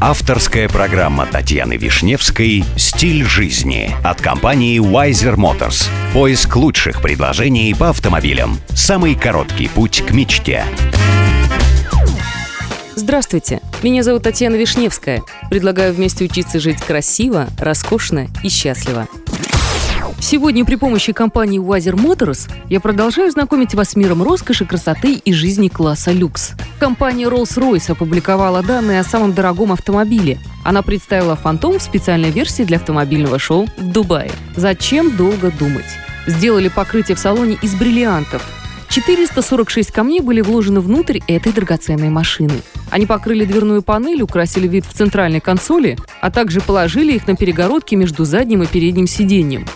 Авторская программа Татьяны Вишневской «Стиль жизни» от компании Wiser Motors. Поиск лучших предложений по автомобилям. Самый короткий путь к мечте. Здравствуйте, меня зовут Татьяна Вишневская. Предлагаю вместе учиться жить красиво, роскошно и счастливо. Сегодня при помощи компании Wazer Motors я продолжаю знакомить вас с миром роскоши, красоты и жизни класса люкс. Компания Rolls-Royce опубликовала данные о самом дорогом автомобиле. Она представила «Фантом» в специальной версии для автомобильного шоу в Дубае. Зачем долго думать? Сделали покрытие в салоне из бриллиантов. 446 камней были вложены внутрь этой драгоценной машины. Они покрыли дверную панель, украсили вид в центральной консоли, а также положили их на перегородки между задним и передним сиденьем.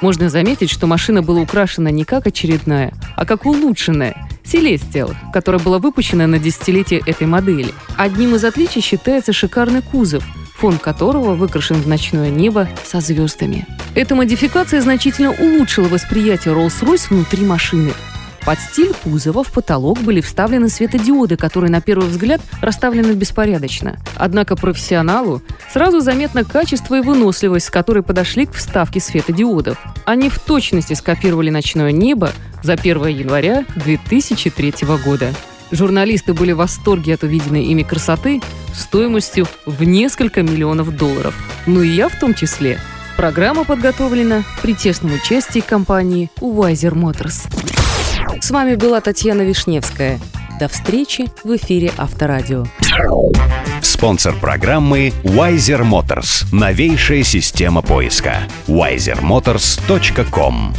Можно заметить, что машина была украшена не как очередная, а как улучшенная Celestial, которая была выпущена на десятилетие этой модели. Одним из отличий считается шикарный кузов, фон которого выкрашен в ночное небо со звездами. Эта модификация значительно улучшила восприятие Rolls-Royce внутри машины – под стиль кузова в потолок были вставлены светодиоды, которые на первый взгляд расставлены беспорядочно. Однако профессионалу сразу заметно качество и выносливость, с которой подошли к вставке светодиодов. Они в точности скопировали ночное небо за 1 января 2003 года. Журналисты были в восторге от увиденной ими красоты стоимостью в несколько миллионов долларов. Ну и я в том числе. Программа подготовлена при тесном участии компании Wiser Motors. С вами была Татьяна Вишневская. До встречи в эфире Авторадио. Спонсор программы Wiser Motors. Новейшая система поиска. wisermotors.com